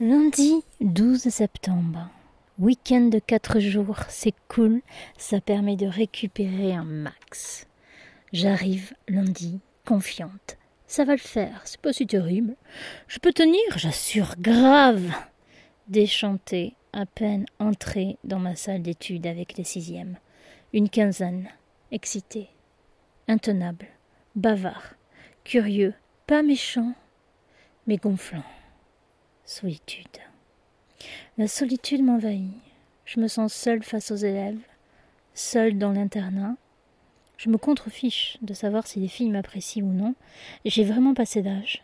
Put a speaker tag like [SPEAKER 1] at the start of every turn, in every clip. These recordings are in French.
[SPEAKER 1] Lundi 12 septembre. Week-end de 4 jours, c'est cool, ça permet de récupérer un max. J'arrive lundi, confiante. Ça va le faire, c'est pas si terrible. Je peux tenir, j'assure, grave. Déchanté, à peine entré dans ma salle d'études avec les sixièmes. Une quinzaine, excité, intenable, bavard, curieux, pas méchant, mais gonflant. Solitude. La solitude m'envahit. Je me sens seule face aux élèves, seule dans l'internat. Je me contrefiche de savoir si les filles m'apprécient ou non. J'ai vraiment passé d'âge,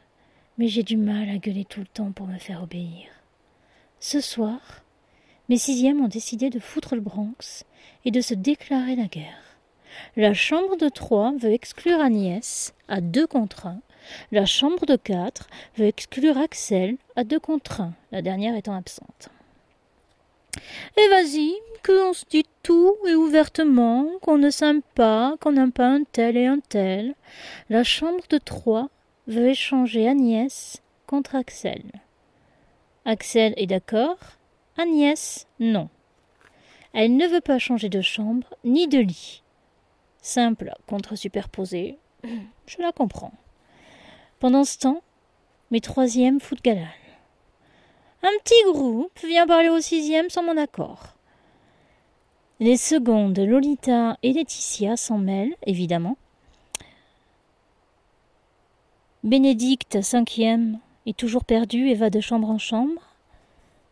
[SPEAKER 1] mais j'ai du mal à gueuler tout le temps pour me faire obéir. Ce soir, mes sixièmes ont décidé de foutre le Bronx et de se déclarer la guerre. La chambre de trois veut exclure Agnès à deux contre un la chambre de quatre veut exclure Axel à deux contre un, la dernière étant absente. Et vas-y, qu'on se dit tout et ouvertement, qu'on ne s'aime pas, qu'on n'aime pas un tel et un tel. La chambre de trois veut échanger Agnès contre Axel. Axel est d'accord, Agnès non. Elle ne veut pas changer de chambre ni de lit. Simple contre superposé, je la comprends. Pendant ce temps, mes troisièmes foutent galane. Un petit groupe vient parler au sixième sans mon accord. Les secondes, Lolita et Laetitia s'en mêlent, évidemment. Bénédicte, cinquième, est toujours perdue et va de chambre en chambre.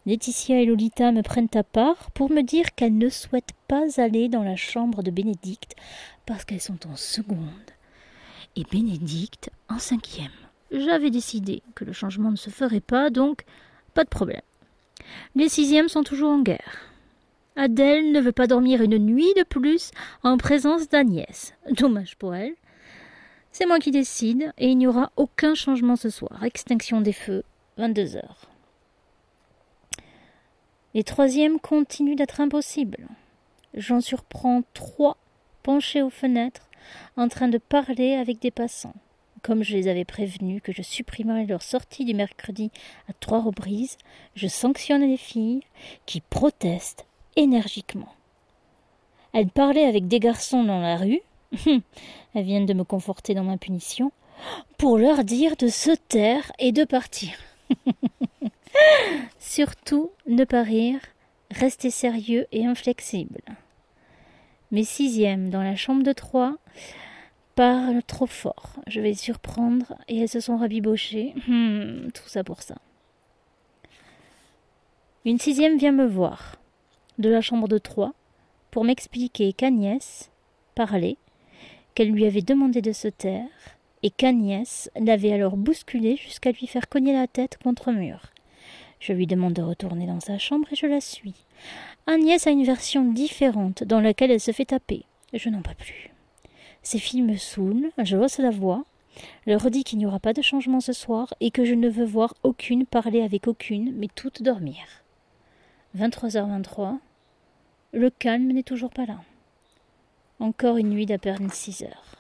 [SPEAKER 1] Laetitia et Lolita me prennent à part pour me dire qu'elles ne souhaitent pas aller dans la chambre de Bénédicte parce qu'elles sont en seconde et Bénédicte en cinquième. J'avais décidé que le changement ne se ferait pas, donc pas de problème. Les sixièmes sont toujours en guerre. Adèle ne veut pas dormir une nuit de plus en présence d'Agnès. Dommage pour elle. C'est moi qui décide, et il n'y aura aucun changement ce soir. Extinction des feux, 22 heures. Les troisièmes continuent d'être impossibles. J'en surprends trois penchés aux fenêtres, en train de parler avec des passants. Comme je les avais prévenus que je supprimerais leur sortie du mercredi à trois reprises, je sanctionne les filles qui protestent énergiquement. Elles parlaient avec des garçons dans la rue. Elles viennent de me conforter dans ma punition pour leur dire de se taire et de partir. Surtout ne pas rire, rester sérieux et inflexible. Mes sixièmes dans la chambre de trois parlent trop fort. Je vais surprendre et elles se sont rabibochées. Hmm, tout ça pour ça. Une sixième vient me voir de la chambre de trois pour m'expliquer qu'Agnès parlait, qu'elle lui avait demandé de se taire et qu'Agnès l'avait alors bousculée jusqu'à lui faire cogner la tête contre mur. Je lui demande de retourner dans sa chambre et je la suis. Agnès a une version différente dans laquelle elle se fait taper. Je n'en peux plus. Ces filles me saoulent, je hausse la voix, leur dis qu'il n'y aura pas de changement ce soir et que je ne veux voir aucune parler avec aucune, mais toutes dormir. 23h23. Le calme n'est toujours pas là. Encore une nuit d'à peine six heures.